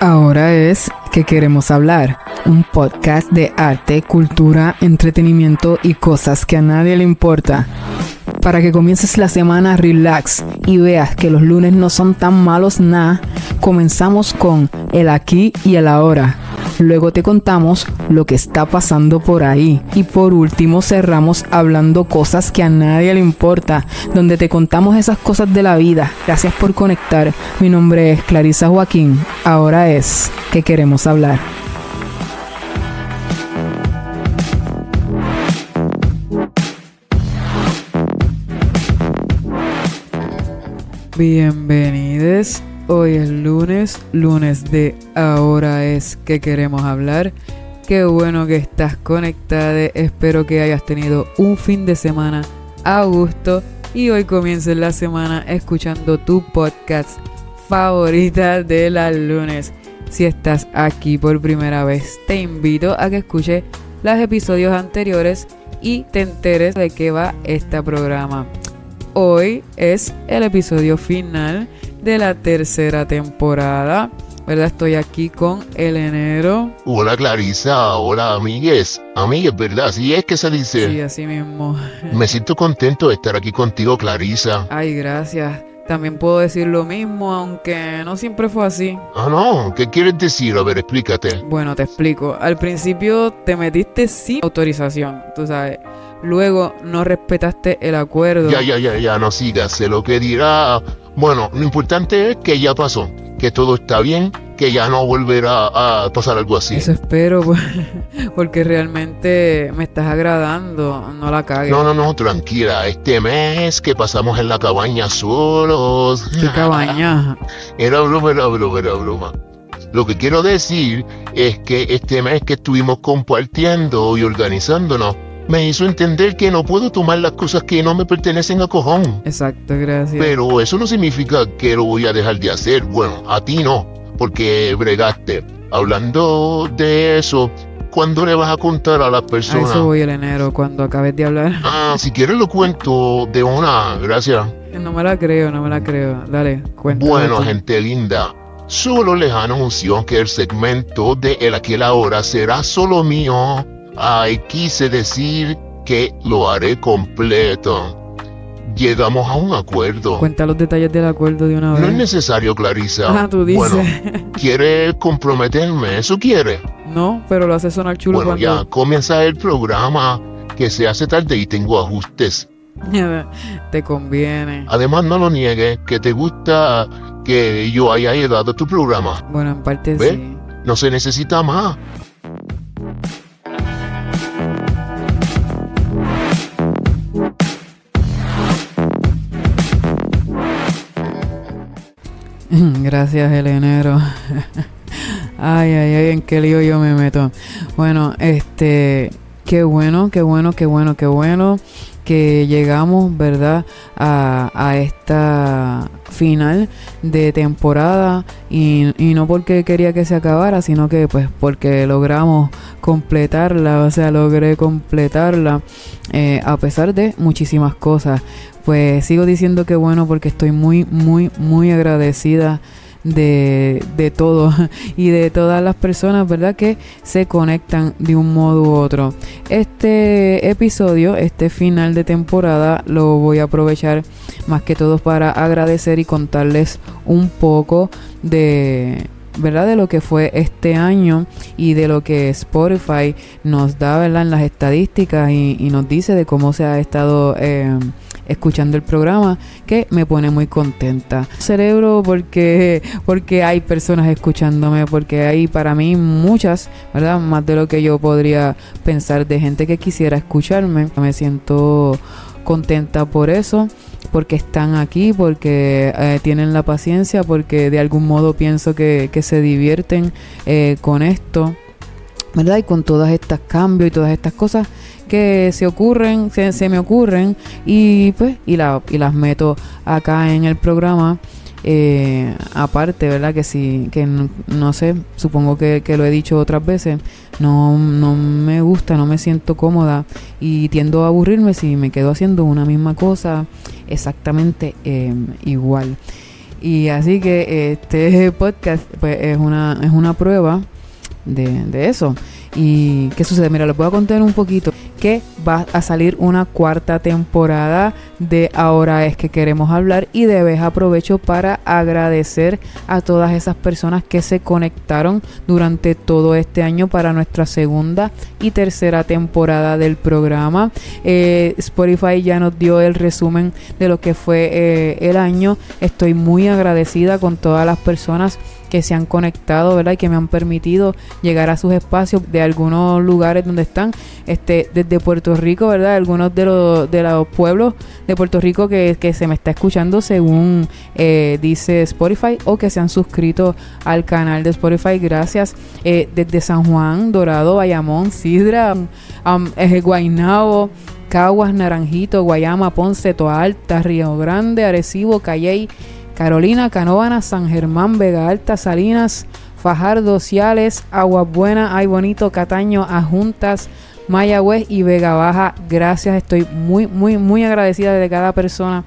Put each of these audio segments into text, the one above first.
Ahora es que queremos hablar, un podcast de arte, cultura, entretenimiento y cosas que a nadie le importa. Para que comiences la semana relax y veas que los lunes no son tan malos nada, comenzamos con el aquí y el ahora. Luego te contamos lo que está pasando por ahí. Y por último cerramos hablando cosas que a nadie le importa, donde te contamos esas cosas de la vida. Gracias por conectar. Mi nombre es Clarisa Joaquín. Ahora es que queremos hablar. Bienvenidos. Hoy es lunes, lunes de Ahora es que queremos hablar. Qué bueno que estás conectada. Espero que hayas tenido un fin de semana a gusto y hoy comiences la semana escuchando tu podcast favorita de las lunes. Si estás aquí por primera vez, te invito a que escuches los episodios anteriores y te enteres de qué va este programa hoy es el episodio final de la tercera temporada. ¿Verdad? Estoy aquí con el enero. Hola Clarisa, hola amigues. Amigues, ¿verdad? Sí es que se dice. Sí, así mismo. Me siento contento de estar aquí contigo, Clarisa. Ay, gracias. También puedo decir lo mismo, aunque no siempre fue así. Ah, no, ¿qué quieres decir? A ver, explícate. Bueno, te explico. Al principio te metiste sin autorización, tú sabes luego no respetaste el acuerdo. Ya, ya, ya, ya, no sigas, sé lo que dirá. Bueno, lo importante es que ya pasó, que todo está bien, que ya no volverá a pasar algo así. Eso espero, pues, porque realmente me estás agradando, no la cagues. No, no, no, tranquila, este mes que pasamos en la cabaña solos. ¿Qué cabaña? era broma, era broma, era broma. Lo que quiero decir es que este mes que estuvimos compartiendo y organizándonos, me hizo entender que no puedo tomar las cosas que no me pertenecen a cojón. Exacto, gracias. Pero eso no significa que lo voy a dejar de hacer. Bueno, a ti no, porque bregaste. Hablando de eso, ¿cuándo le vas a contar a las personas? A eso voy el enero, cuando acabes de hablar. Ah, si quieres lo cuento de una, gracias. No me la creo, no me la creo. Dale, cuéntame. Bueno, gente linda. Solo les anuncio que el segmento de El Aquí Ahora será solo mío Ay, quise decir que lo haré completo. Llegamos a un acuerdo. Cuenta los detalles del acuerdo de una vez. No es necesario, Clarisa. Ah, tú dices. Bueno, ¿quiere comprometerme? ¿Eso quiere? No, pero lo hace sonar chulo bueno, ya, comienza el programa, que se hace tarde y tengo ajustes. te conviene. Además, no lo niegues, que te gusta que yo haya llegado a tu programa. Bueno, en parte sí. No se necesita más. Gracias, el enero. ay, ay, ay, en qué lío yo me meto. Bueno, este, qué bueno, qué bueno, qué bueno, qué bueno que llegamos, ¿verdad? A, esta final de temporada y, y, no porque quería que se acabara, sino que pues porque logramos completarla, o sea, logré completarla eh, a pesar de muchísimas cosas pues sigo diciendo que bueno porque estoy muy, muy, muy agradecida de, de todo y de todas las personas, ¿verdad? Que se conectan de un modo u otro. Este episodio, este final de temporada, lo voy a aprovechar más que todo para agradecer y contarles un poco de ¿verdad? De lo que fue este año y de lo que Spotify nos da, ¿verdad? En las estadísticas y, nos dice de cómo se ha estado eh, escuchando el programa que me pone muy contenta. Cerebro porque porque hay personas escuchándome, porque hay para mí muchas, ¿verdad? Más de lo que yo podría pensar de gente que quisiera escucharme. Me siento contenta por eso, porque están aquí, porque eh, tienen la paciencia, porque de algún modo pienso que, que se divierten eh, con esto. ¿verdad? Y con todas estas cambios y todas estas cosas que se ocurren, se, me ocurren y pues y, la, y las meto acá en el programa. Eh, aparte, ¿verdad? Que sí, que no, sé, supongo que, lo he dicho otras veces, no, no me gusta, no me siento cómoda y tiendo a aburrirme si me quedo haciendo una misma cosa exactamente eh, igual. Y así que este podcast pues, es, una, es una prueba de, de eso. ¿Y qué sucede? Mira, les voy a contar un poquito que va a salir una cuarta temporada de Ahora es que queremos hablar y de vez aprovecho para agradecer a todas esas personas que se conectaron durante todo este año para nuestra segunda y tercera temporada del programa. Eh, Spotify ya nos dio el resumen de lo que fue eh, el año. Estoy muy agradecida con todas las personas que se han conectado, ¿verdad? Y que me han permitido llegar a sus espacios de algunos lugares donde están, este, desde Puerto Rico, ¿verdad? Algunos de los, de los pueblos de Puerto Rico que, que se me está escuchando según eh, dice Spotify o que se han suscrito al canal de Spotify. Gracias. Eh, desde San Juan, Dorado, Bayamón, Sidra, um, Guaynabo, Caguas, Naranjito, Guayama, Ponce, Toa Alta, Río Grande, Arecibo, Calley, Carolina, Canóvana, San Germán, Vega Alta, Salinas, Fajardo, Ciales, Aguas Buenas, Ay Bonito, Cataño, Ajuntas, Mayagüez y Vega Baja. Gracias, estoy muy, muy, muy agradecida de cada persona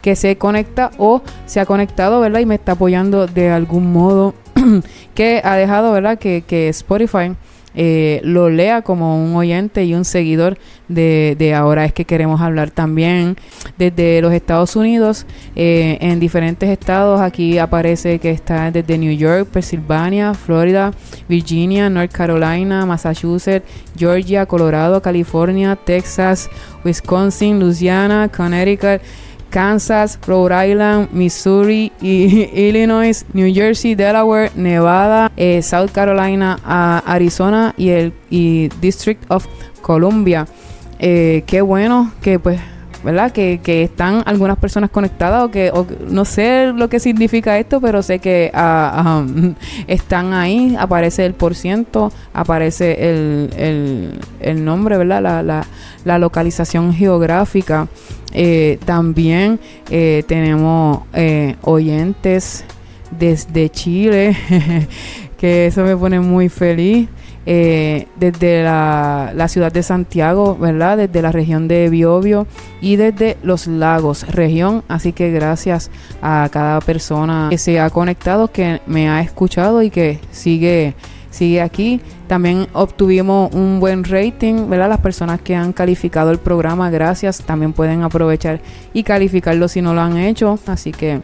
que se conecta o se ha conectado, ¿verdad? Y me está apoyando de algún modo, que ha dejado, ¿verdad? Que, que Spotify eh, lo lea como un oyente y un seguidor de, de, ahora es que queremos hablar también. Desde los Estados Unidos eh, en diferentes estados aquí aparece que está desde New York Pensilvania Florida Virginia North Carolina Massachusetts Georgia Colorado California Texas Wisconsin Louisiana Connecticut Kansas, Rhode Island, Missouri, Illinois, New Jersey, Delaware, Nevada, eh, South Carolina, Arizona y el District of Columbia. Eh, qué bueno que pues ¿verdad? Que, que, están algunas personas conectadas o que no sé lo que significa esto, pero sé que ah, están ahí, aparece el por ciento, aparece el, el, el nombre, ¿verdad? La, la, la localización geográfica. Eh, también eh, tenemos eh, oyentes desde Chile, que eso me pone muy feliz. Desde la, la, ciudad de Santiago, ¿verdad? Desde la región de Biobio y desde los lagos, región. Así que gracias a cada persona que se ha conectado, que me ha escuchado y que sigue sigue aquí. También obtuvimos un buen rating, ¿verdad? Las personas que han calificado el programa, gracias. También pueden aprovechar y calificarlo si no lo han hecho. Así que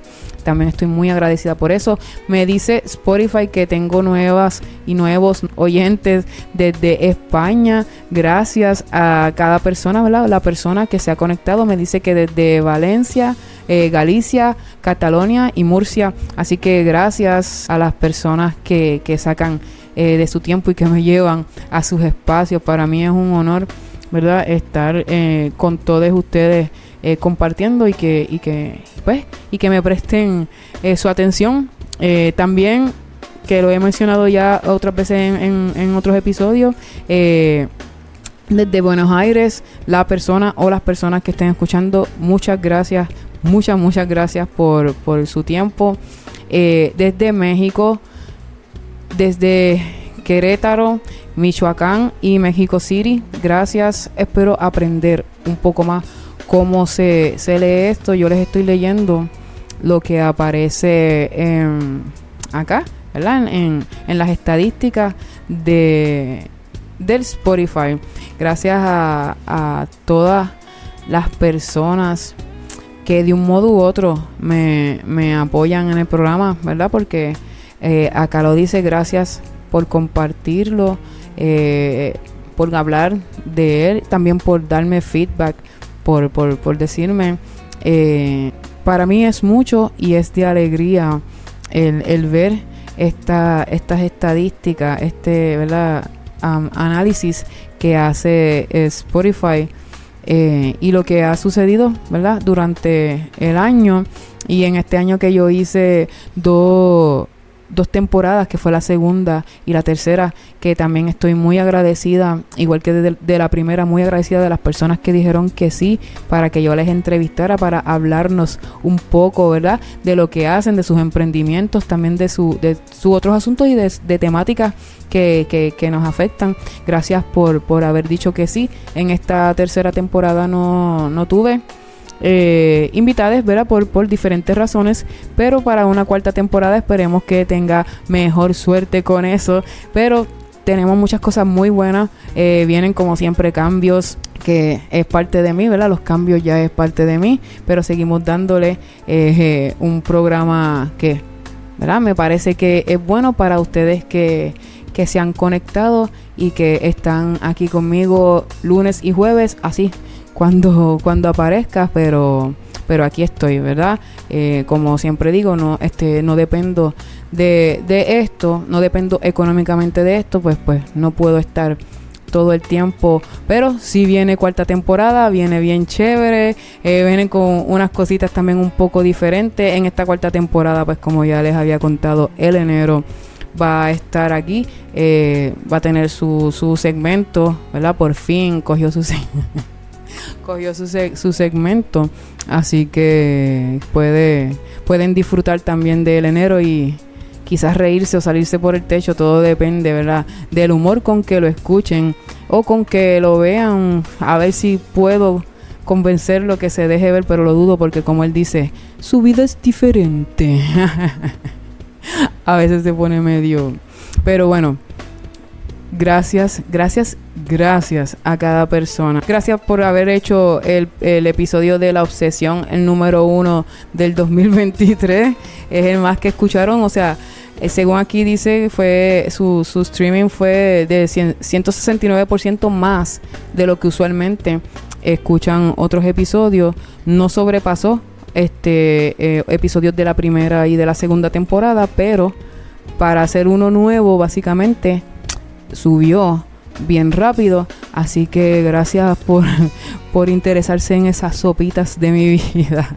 también estoy muy agradecida por eso. Me dice Spotify que tengo nuevas y nuevos oyentes desde España. Gracias a cada persona, ¿verdad? La persona que se ha conectado me dice que desde Valencia, eh, Galicia, Catalonia y Murcia. Así que gracias a las personas que, que sacan eh, de su tiempo y que me llevan a sus espacios. Para mí es un honor, ¿verdad?, estar eh, con todos ustedes eh, compartiendo y que, y que, pues, y que me presten su atención. también, que lo he mencionado ya otras veces en, otros episodios, desde Buenos Aires, la persona o las personas que estén escuchando, muchas gracias, muchas, muchas gracias por, por su tiempo. desde México, desde Querétaro, Michoacán y México City. Gracias, espero aprender un poco más cómo se, lee esto. Yo les estoy leyendo lo que aparece en, acá, ¿verdad? En, las estadísticas de, del Spotify. Gracias a, a todas las personas que de un modo u otro me, me apoyan en el programa, ¿verdad? Porque eh, acá lo dice, gracias por compartirlo, eh, por hablar de él, también por darme feedback, por, por, decirme, eh, para mí es mucho y es de alegría el, ver esta, estas estadísticas, este ¿verdad? análisis que hace Spotify. y lo que ha sucedido, ¿verdad? Durante el año y en este año que yo hice dos dos temporadas, que fue la segunda y la tercera, que también estoy muy agradecida, igual que de, la primera, muy agradecida de las personas que dijeron que sí, para que yo les entrevistara, para hablarnos un poco, ¿verdad? De lo que hacen, de sus emprendimientos, también de, su, de sus otros asuntos y de, temáticas que, que, que, nos afectan. Gracias por, por haber dicho que sí. En esta tercera temporada no, no tuve eh, invitadas, ¿verdad? Por, por diferentes razones, pero para una cuarta temporada esperemos que tenga mejor suerte con eso, pero tenemos muchas cosas muy buenas, eh, vienen como siempre cambios que es parte de mí, ¿verdad? Los cambios ya es parte de mí, pero seguimos dándole eh, un programa que, ¿verdad? Me parece que es bueno para ustedes que, que se han conectado y que están aquí conmigo lunes y jueves, así cuando, cuando aparezca, pero, pero aquí estoy, ¿verdad? Eh, como siempre digo, no, este, no dependo de, de esto, no dependo económicamente de esto, pues, pues no puedo estar todo el tiempo. Pero si viene cuarta temporada, viene bien chévere. Eh, vienen con unas cositas también un poco diferentes. En esta cuarta temporada, pues como ya les había contado, el enero va a estar aquí. Eh, va a tener su, su segmento, ¿verdad? Por fin cogió su segmento. Cogió su, su segmento. Así que puede, pueden disfrutar también del enero y quizás reírse o salirse por el techo. Todo depende, ¿verdad? Del humor con que lo escuchen o con que lo vean. A ver si puedo convencerlo que se deje ver, pero lo dudo porque como él dice, su vida es diferente. a veces se pone medio... Pero bueno, gracias, gracias gracias a cada persona. Gracias por haber hecho el, episodio de la obsesión, el número uno del 2023. Es el más que escucharon, o sea, eh, según aquí dice, fue su, su streaming fue de 169% más de lo que usualmente escuchan otros episodios. No sobrepasó este eh, episodios de la primera y de la segunda temporada, pero para hacer uno nuevo, básicamente subió bien rápido. Así que gracias por, por interesarse en esas sopitas de mi vida.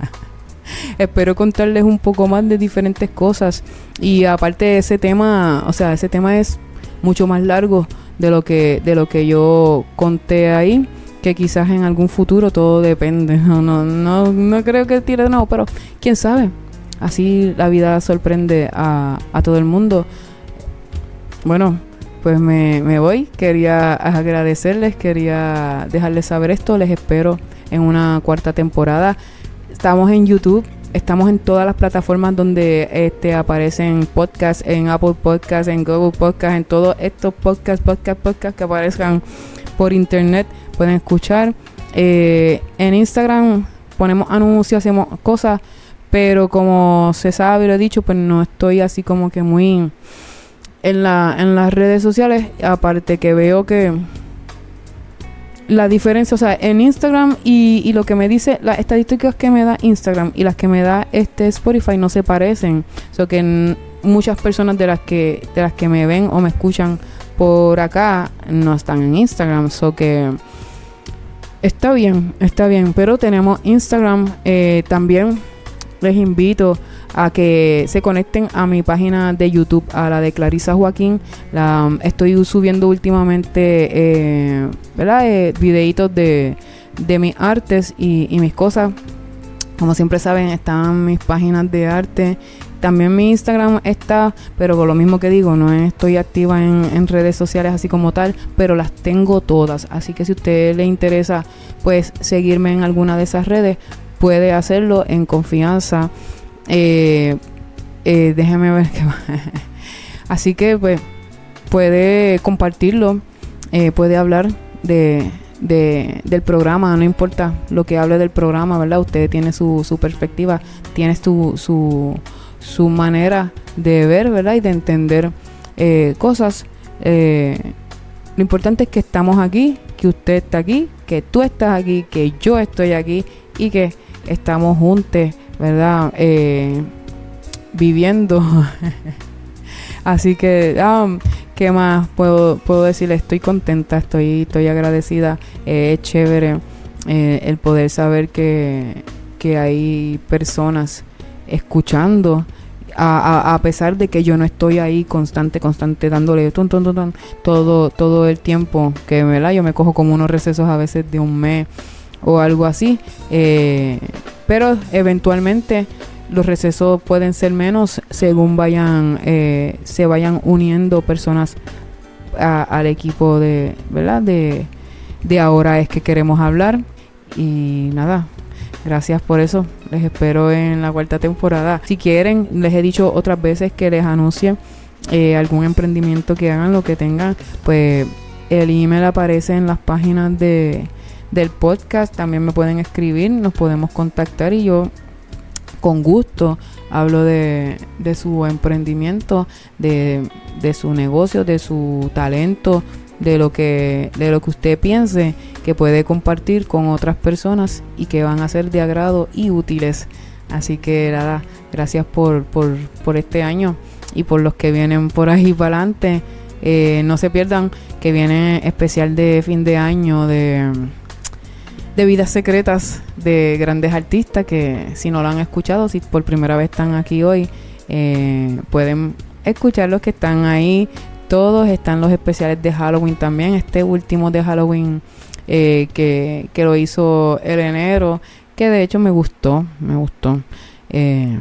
Espero contarles un poco más de diferentes cosas. Y aparte de ese tema, o sea, ese tema es mucho más largo de lo que, de lo que yo conté ahí. Que quizás en algún futuro todo depende. No, no, no, no creo que tire de nuevo, pero quién sabe. Así la vida sorprende a, a todo el mundo. Bueno, pues me, me voy. Quería agradecerles, quería dejarles saber esto. Les espero en una cuarta temporada. Estamos en YouTube, estamos en todas las plataformas donde este aparecen podcasts, en Apple Podcasts, en Google Podcasts, en todos estos podcasts, podcasts, podcasts que aparezcan por internet. Pueden escuchar. Eh, en Instagram ponemos anuncios, hacemos cosas, pero como se sabe, lo he dicho, pues no estoy así como que muy en, la, en las redes sociales, aparte que veo que la diferencia, o sea, en Instagram y, y, lo que me dice, las estadísticas que me da Instagram y las que me da este Spotify no se parecen. O sea, que muchas personas de las que de las que me ven o me escuchan por acá no están en Instagram. So que está bien, está bien. Pero tenemos Instagram. Eh, también les invito a que se conecten a mi página de YouTube, a la de Clarisa Joaquín. La, estoy subiendo últimamente, eh, ¿verdad? Eh, videitos de, de mis artes y, mis cosas. Como siempre saben, están mis páginas de arte. También mi Instagram está, pero con lo mismo que digo, no estoy activa en, en, redes sociales así como tal, pero las tengo todas. Así que si a usted le interesa, pues seguirme en alguna de esas redes, puede hacerlo en confianza. Eh, eh, déjame ver qué Así que pues puede compartirlo, eh, puede hablar de, del programa, no importa lo que hable del programa, ¿verdad? Usted tiene su, su perspectiva, tiene su, su, su manera de ver, ¿verdad? Y de entender cosas. lo importante es que estamos aquí, que usted está aquí, que tú estás aquí, que yo estoy aquí y que estamos juntos ¿verdad? Eh, viviendo. Así que, um, ¿qué más puedo, puedo decirle? Estoy contenta, estoy, estoy agradecida. Eh, es chévere eh, el poder saber que, que hay personas escuchando. A, a, pesar de que yo no estoy ahí constante, constante, dándole ton, ton, ton, todo, todo el tiempo que ¿verdad? yo me cojo como unos recesos a veces de un mes o algo así. Eh, pero eventualmente los recesos pueden ser menos según vayan eh, se vayan uniendo personas al equipo de verdad de, de ahora es que queremos hablar y nada gracias por eso. Les espero en la cuarta temporada. Si quieren, les he dicho otras veces que les anuncie eh, algún emprendimiento que hagan, lo que tengan, pues el email aparece en las páginas de, del podcast. También me pueden escribir, nos podemos contactar y yo con gusto hablo de, de su emprendimiento, de, de su negocio, de su talento, de lo que de lo que usted piense que puede compartir con otras personas y que van a ser de agrado y útiles. Así que nada, gracias por, por, por este año y por los que vienen por ahí para adelante. Eh, no se pierdan que viene especial de fin de año de, de vidas secretas de grandes artistas que si no lo han escuchado, si por primera vez están aquí hoy, eh, pueden escuchar los que están ahí todos. Están los especiales de Halloween también. Este último de Halloween eh, que, que, lo hizo el enero, que de hecho me gustó, me gustó. Eh,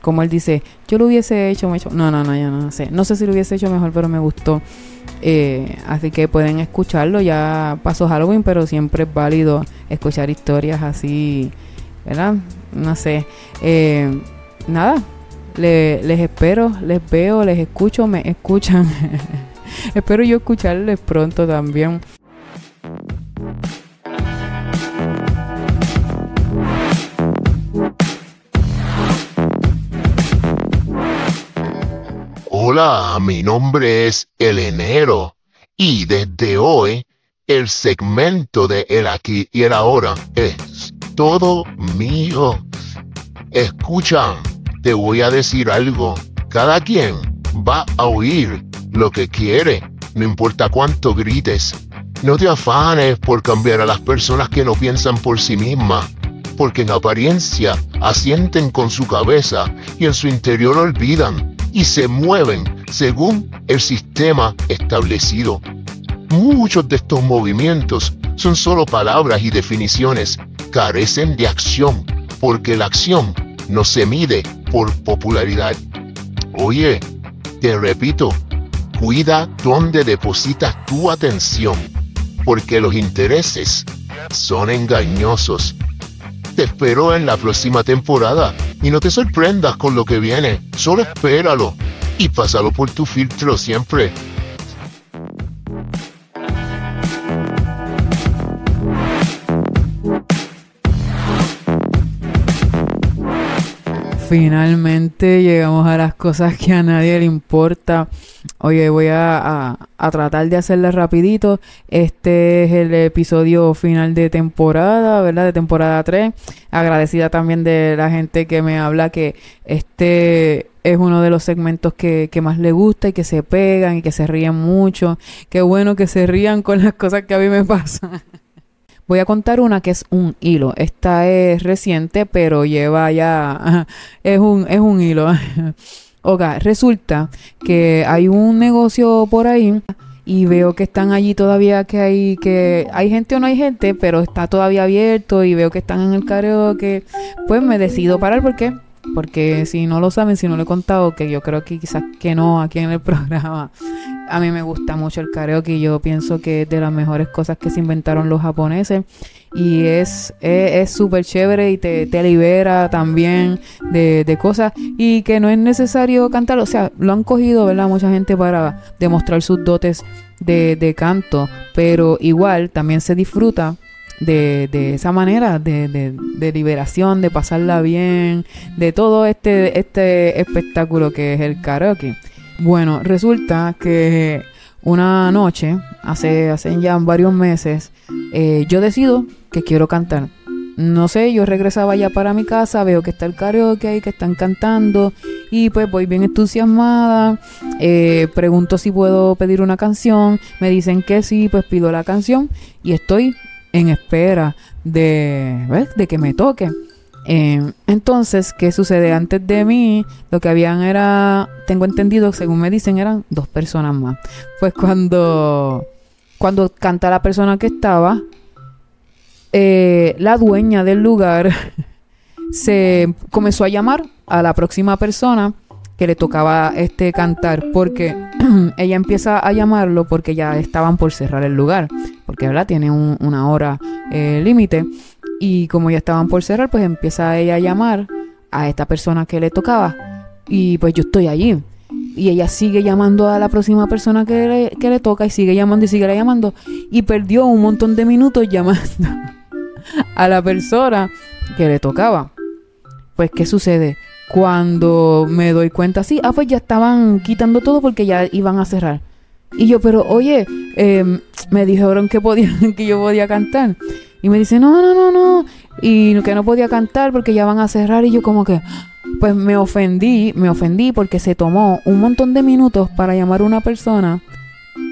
como él dice, yo lo hubiese hecho, hecho, no, no, no, ya no sé, no sé si lo hubiese hecho mejor, pero me gustó. Eh, así que pueden escucharlo, ya pasó Halloween, pero siempre es válido escuchar historias así, ¿verdad? No sé. Eh, nada, les espero, les veo, les escucho, me escuchan. espero yo escucharles pronto también. Mi nombre es El Enero y desde hoy el segmento de El aquí y el ahora es todo mío. Escucha te voy a decir algo. Cada quien va a oír lo que quiere, no importa cuánto grites. No te afanes por cambiar a las personas que no piensan por sí mismas, porque en apariencia asienten con su cabeza y en su interior olvidan y se mueven según el sistema establecido. Muchos de estos movimientos son solo palabras y definiciones, carecen de acción, porque la acción no se mide por popularidad. Oye, te repito, cuida dónde depositas tu atención, porque los intereses son engañosos. Te espero en la próxima temporada. Y no te sorprendas con lo que viene, solo espéralo. Y pásalo por tu filtro siempre. Finalmente llegamos a las cosas que a nadie le importa. Oye, voy a, tratar de hacerle rapidito. Este es el episodio final de temporada, ¿verdad? De temporada 3. Agradecida también de la gente que me habla que este es uno de los segmentos que, que más le gusta y que se pegan y que se ríen mucho. Qué bueno que se rían con las cosas que a mí me pasan. Voy a contar una que es un hilo. Esta es reciente, pero lleva ya. Es un, es un hilo. ok, resulta que hay un negocio por ahí y veo que están allí todavía que hay que hay gente o no hay gente, pero está todavía abierto y veo que están en el karaoke, pues me decido parar porque porque si no lo saben, si no lo he contado, que yo creo que quizás que no aquí en el programa, a mí me gusta mucho el karaoke yo pienso que es de las mejores cosas que se inventaron los japoneses y es súper chévere y te, te, libera también de, de, cosas y que no es necesario cantar, o sea, lo han cogido, ¿verdad? Mucha gente para demostrar sus dotes de, de canto, pero igual también se disfruta de, de esa manera de, de, liberación, de pasarla bien, de todo este, este espectáculo que es el karaoke. Bueno, resulta que una noche, hace, hace ya varios meses, eh, yo decido que quiero cantar. No sé, yo regresaba ya para mi casa, veo que está el karaoke que están cantando y pues voy bien entusiasmada, eh, pregunto si puedo pedir una canción, me dicen que sí, pues pido la canción y estoy en espera de, de que me toque. Eh, entonces, ¿qué sucede? Antes de mí, lo que habían era, tengo entendido, según me dicen, eran dos personas más. Pues cuando, cuando canta la persona que estaba, eh, la dueña del lugar se comenzó a llamar a la próxima persona que le tocaba este cantar porque ella empieza a llamarlo porque ya estaban por cerrar el lugar porque verdad tiene una hora eh, límite Y como ya estaban por cerrar, pues empieza ella a llamar a esta persona que le tocaba. Y pues yo estoy allí. Y ella sigue llamando a la próxima persona que le, que le toca y sigue llamando y sigue llamando. Y perdió un montón de minutos llamando a la persona que le tocaba. Pues, ¿qué sucede? Cuando me doy cuenta, sí, ah, pues ya estaban quitando todo porque ya iban a cerrar. Y yo, pero oye, em, me dijeron que, podía, que yo podía cantar. Y me dice, no, no, no, no. Y que no podía cantar porque ya van a cerrar. Y yo como que, pues me ofendí, me ofendí porque se tomó un montón de minutos para llamar a una persona.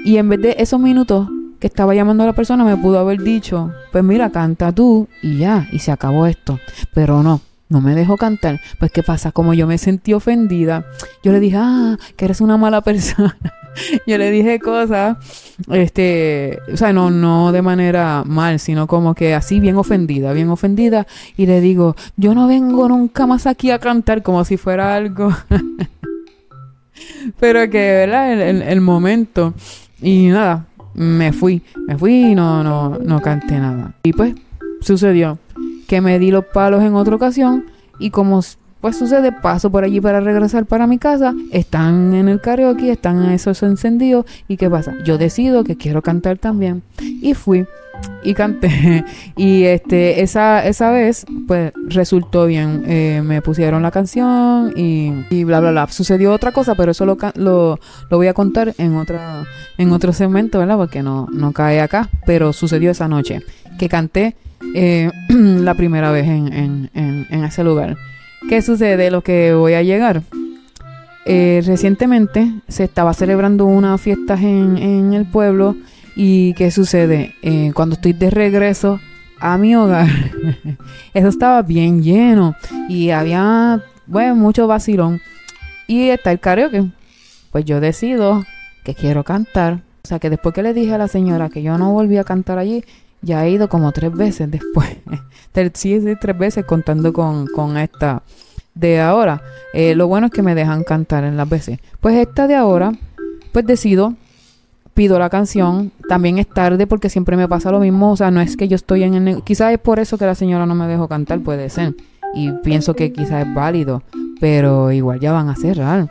Y en vez de esos minutos que estaba llamando a la persona, me pudo haber dicho, pues mira, canta tú y ya, y se acabó esto. Pero no, no me dejó cantar. Pues qué pasa, como yo me sentí ofendida, yo le dije, ah, que eres una mala persona. yo le dije cosas, este, o sea, no, no de manera mal, sino como que así bien ofendida, bien ofendida. Y le digo, yo no vengo nunca más aquí a cantar como si fuera algo. Pero que, ¿verdad? El, el, momento. Y nada, me fui, me fui y no, no, no canté nada. Y pues sucedió que me di los palos en otra ocasión y como pues sucede, paso por allí para regresar para mi casa, están en el karaoke, están esos encendidos y ¿qué pasa? Yo decido que quiero cantar también. Y fui y canté. Y este esa esa vez pues resultó bien. Eh, me pusieron la canción y, y, bla bla bla. Sucedió otra cosa pero eso lo, lo, lo, voy a contar en otra en otro segmento verdad porque no no cae acá. Pero sucedió esa noche que canté eh, la primera vez en, en, en, ese lugar. ¿Qué sucede? Lo que voy a llegar. Eh, recientemente se estaba celebrando unas fiestas en, en el pueblo y ¿qué sucede? Eh, cuando estoy de regreso a mi hogar, eso estaba bien lleno y había, bueno, mucho vacilón. Y está el karaoke. Pues yo decido que quiero cantar. O sea que después que le dije a la señora que yo no volví a cantar allí, ya he ido como tres veces después. sí, sí, tres veces contando con, con esta de ahora. Eh, lo bueno es que me dejan cantar en las veces. Pues esta de ahora, pues decido, pido la canción. También es tarde porque siempre me pasa lo mismo. O sea, no es que yo estoy en el... Quizás es por eso que la señora no me dejó cantar, puede ser. Y pienso que quizás es válido. Pero igual ya van a cerrar.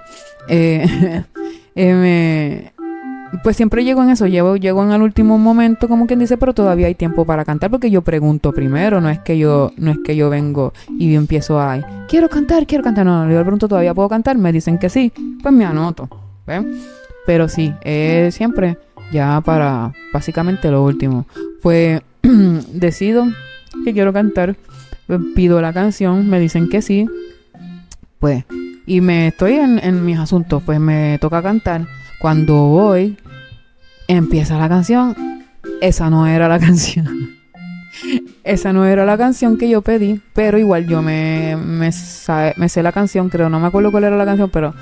Eh, eh, pues siempre llego en eso, llego, llego en el último momento, como quien dice, pero todavía hay tiempo para cantar porque yo pregunto primero, no es que yo, no es que yo vengo y empiezo a, quiero cantar, quiero cantar, no, yo le pregunto, ¿todavía puedo cantar? Me dicen que sí, pues me anoto, ¿ven? Pero sí, es siempre ya para básicamente lo último. Pues decido que quiero cantar, pido la canción, me dicen que sí, pues, y me estoy en mis asuntos, pues me toca cantar cuando voy, empieza la canción. Esa no era la canción. Esa no era la canción que yo pedí, pero igual yo me, me, sé la canción, creo, no me acuerdo cuál era la canción, pero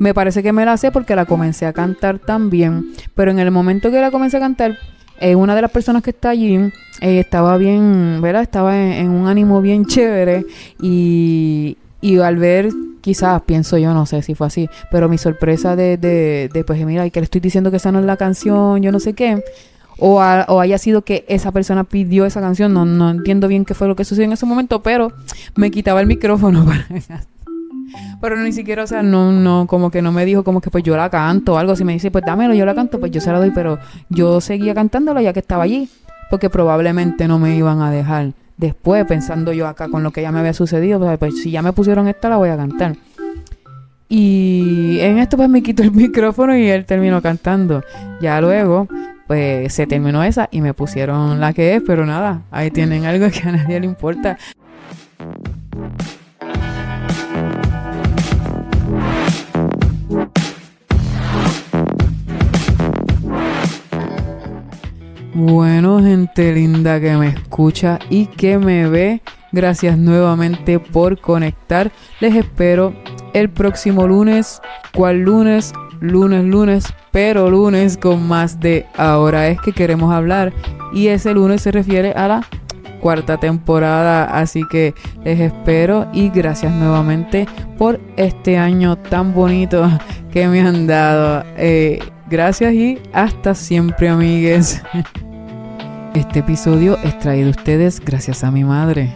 me parece que me la sé porque la comencé a cantar también. Pero en el momento que la comencé a cantar, eh, una de las personas que está allí eh, estaba bien, ¿verdad? Estaba en, un ánimo bien chévere y, y al ver quizás, pienso yo, no sé si fue así, pero mi sorpresa de, de, de pues mira, y que le estoy diciendo que esa no es la canción, yo no sé qué, o, o haya sido que esa persona pidió esa canción, no, no entiendo bien qué fue lo que sucedió en ese momento, pero me quitaba el micrófono para... Pero ni siquiera, o sea, no, no, como que no me dijo como que pues yo la canto o algo. Si me dice, pues dámelo, yo la canto, pues yo se la doy. Pero yo seguía cantándola ya que estaba allí. Porque probablemente no me iban a dejar después, pensando yo acá con lo que ya me había sucedido, pues, pues, si ya me pusieron esta, la voy a cantar. Y en esto pues me quito el micrófono y él terminó cantando. Ya luego, pues se terminó esa y me pusieron la que es, pero nada, ahí tienen algo que a nadie le importa. Bueno, gente linda que me escucha y que me ve, gracias nuevamente por conectar. Les espero el próximo lunes. ¿Cuál lunes? Lunes, lunes, pero lunes con más de ahora es que queremos hablar. Y ese lunes se refiere a la cuarta temporada. Así que les espero y gracias nuevamente por este año tan bonito que me han dado. Eh, gracias y hasta siempre, amigues. Este episodio es traído a ustedes gracias a mi madre.